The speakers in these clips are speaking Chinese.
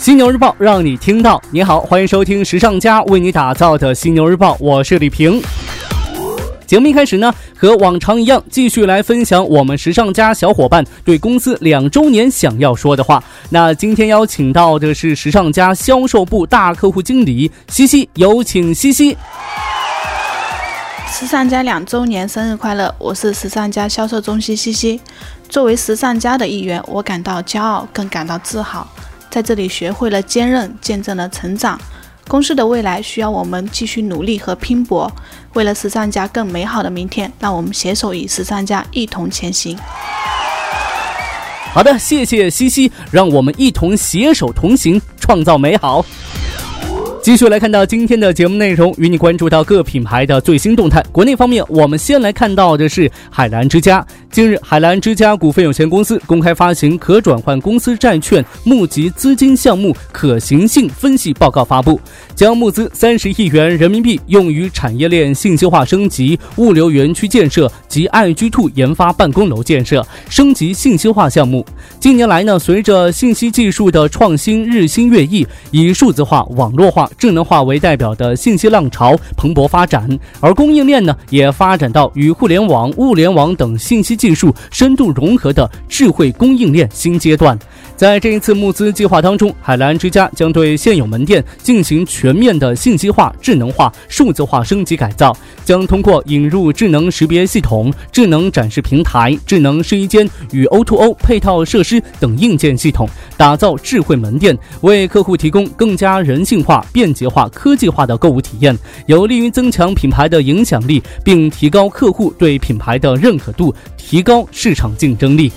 犀牛日报让你听到。你好，欢迎收听时尚家为你打造的犀牛日报，我是李平。节目一开始呢，和往常一样，继续来分享我们时尚家小伙伴对公司两周年想要说的话。那今天邀请到的是时尚家销售部大客户经理西西，有请西西。时尚家两周年生日快乐！我是时尚家销售中心西西。作为时尚家的一员，我感到骄傲，更感到自豪。在这里学会了坚韧，见证了成长。公司的未来需要我们继续努力和拼搏，为了时尚家更美好的明天，让我们携手与时尚家一同前行。好的，谢谢西西，让我们一同携手同行，创造美好。继续来看到今天的节目内容，与你关注到各品牌的最新动态。国内方面，我们先来看到的是海澜之家。近日，海澜之家股份有限公司公开发行可转换公司债券募集资金项目可行性分析报告发布，将募资三十亿元人民币用于产业链信息化升级、物流园区建设及 iG Two 研发办公楼建设升级信息化项目。近年来呢，随着信息技术的创新日新月异，以数字化、网络化。智能化为代表的信息浪潮蓬勃发展，而供应链呢也发展到与互联网、物联网等信息技术深度融合的智慧供应链新阶段。在这一次募资计划当中，海澜之家将对现有门店进行全面的信息化、智能化、数字化升级改造，将通过引入智能识别系统、智能展示平台、智能试衣间与 O2O 配套设施等硬件系统，打造智慧门店，为客户提供更加人性化、便捷化、科技化的购物体验，有利于增强品牌的影响力，并提高客户对品牌的认可度，提高市场竞争力。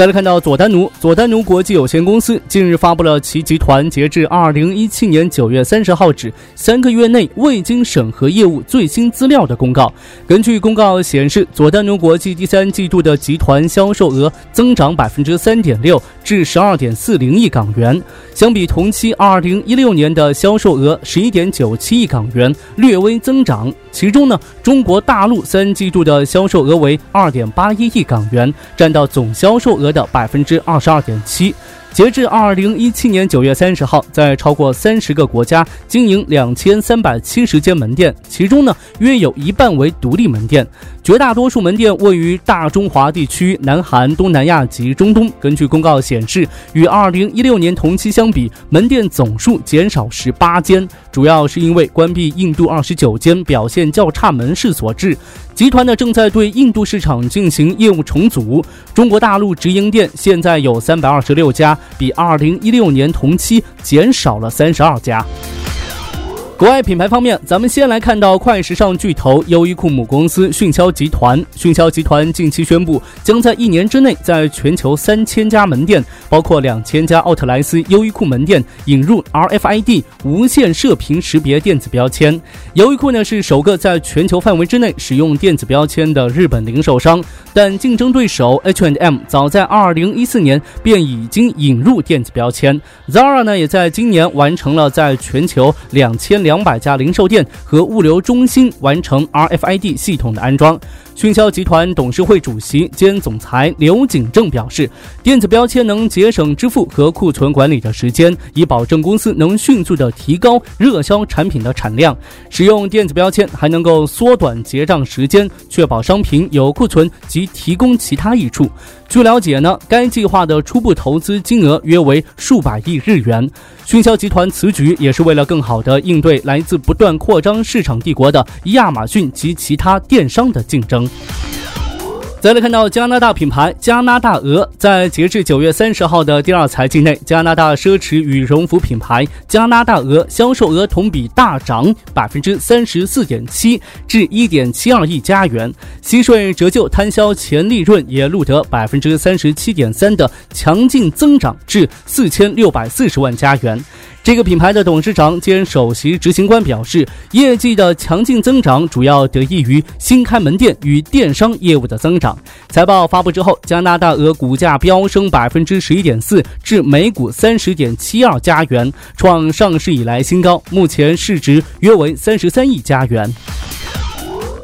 再来看到佐丹奴，佐丹奴国际有限公司近日发布了其集团截至二零一七年九月三十号止三个月内未经审核业务最新资料的公告。根据公告显示，佐丹奴国际第三季度的集团销售额增长百分之三点六，至十二点四零亿港元，相比同期二零一六年的销售额十一点九七亿港元，略微增长。其中呢，中国大陆三季度的销售额为二点八一亿港元，占到总销售额的百分之二十二点七。截至二零一七年九月三十号，在超过三十个国家经营两千三百七十间门店，其中呢，约有一半为独立门店，绝大多数门店位于大中华地区、南韩、东南亚及中东。根据公告显示，与二零一六年同期相比，门店总数减少十八间，主要是因为关闭印度二十九间表现较差门市所致。集团呢正在对印度市场进行业务重组，中国大陆直营店现在有三百二十六家，比二零一六年同期减少了三十二家。国外品牌方面，咱们先来看到快时尚巨头优衣库母公司迅销集团。迅销集团近期宣布，将在一年之内，在全球三千家门店，包括两千家奥特莱斯优衣库门店，引入 RFID 无线射频识别电子标签。优衣库呢是首个在全球范围之内使用电子标签的日本零售商，但竞争对手 H&M 早在二零一四年便已经引入电子标签。Zara 呢也在今年完成了在全球两千两。两百家零售店和物流中心完成 RFID 系统的安装。迅销集团董事会主席兼总裁刘景正表示，电子标签能节省支付和库存管理的时间，以保证公司能迅速的提高热销产品的产量。使用电子标签还能够缩短结账时间，确保商品有库存及提供其他益处。据了解呢，该计划的初步投资金额约为数百亿日元。迅销集团此举也是为了更好地应对来自不断扩张市场帝国的亚马逊及其他电商的竞争。再来看到加拿大品牌加拿大鹅，在截至九月三十号的第二财季内，加拿大奢侈羽绒服品牌加拿大鹅销售额同比大涨百分之三十四点七，至一点七二亿加元，息税折旧摊销前利润也录得百分之三十七点三的强劲增长，至四千六百四十万加元。这个品牌的董事长兼首席执行官表示，业绩的强劲增长主要得益于新开门店与电商业务的增长。财报发布之后，加拿大鹅股价飙升百分之十一点四，至每股三十点七二加元，创上市以来新高，目前市值约为三十三亿加元。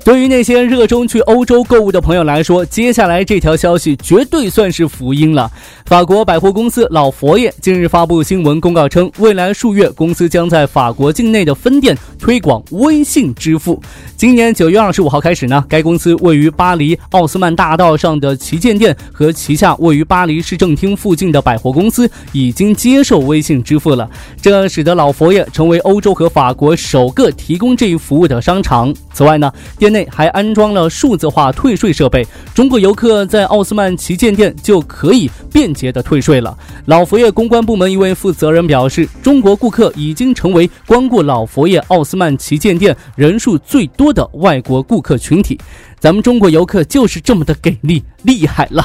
对于那些热衷去欧洲购物的朋友来说，接下来这条消息绝对算是福音了。法国百货公司老佛爷近日发布新闻公告称，未来数月公司将在法国境内的分店推广微信支付。今年九月二十五号开始呢，该公司位于巴黎奥斯曼大道上的旗舰店和旗下位于巴黎市政厅附近的百货公司已经接受微信支付了，这使得老佛爷成为欧洲和法国首个提供这一服务的商场。此外呢，店内还安装了数字化退税设备，中国游客在奥斯曼旗舰店就可以便捷的退税了。老佛爷公关部门一位负责人表示，中国顾客已经成为光顾老佛爷奥斯曼旗舰店人数最多的外国顾客群体。咱们中国游客就是这么的给力，厉害了。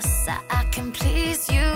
Just so I can please you.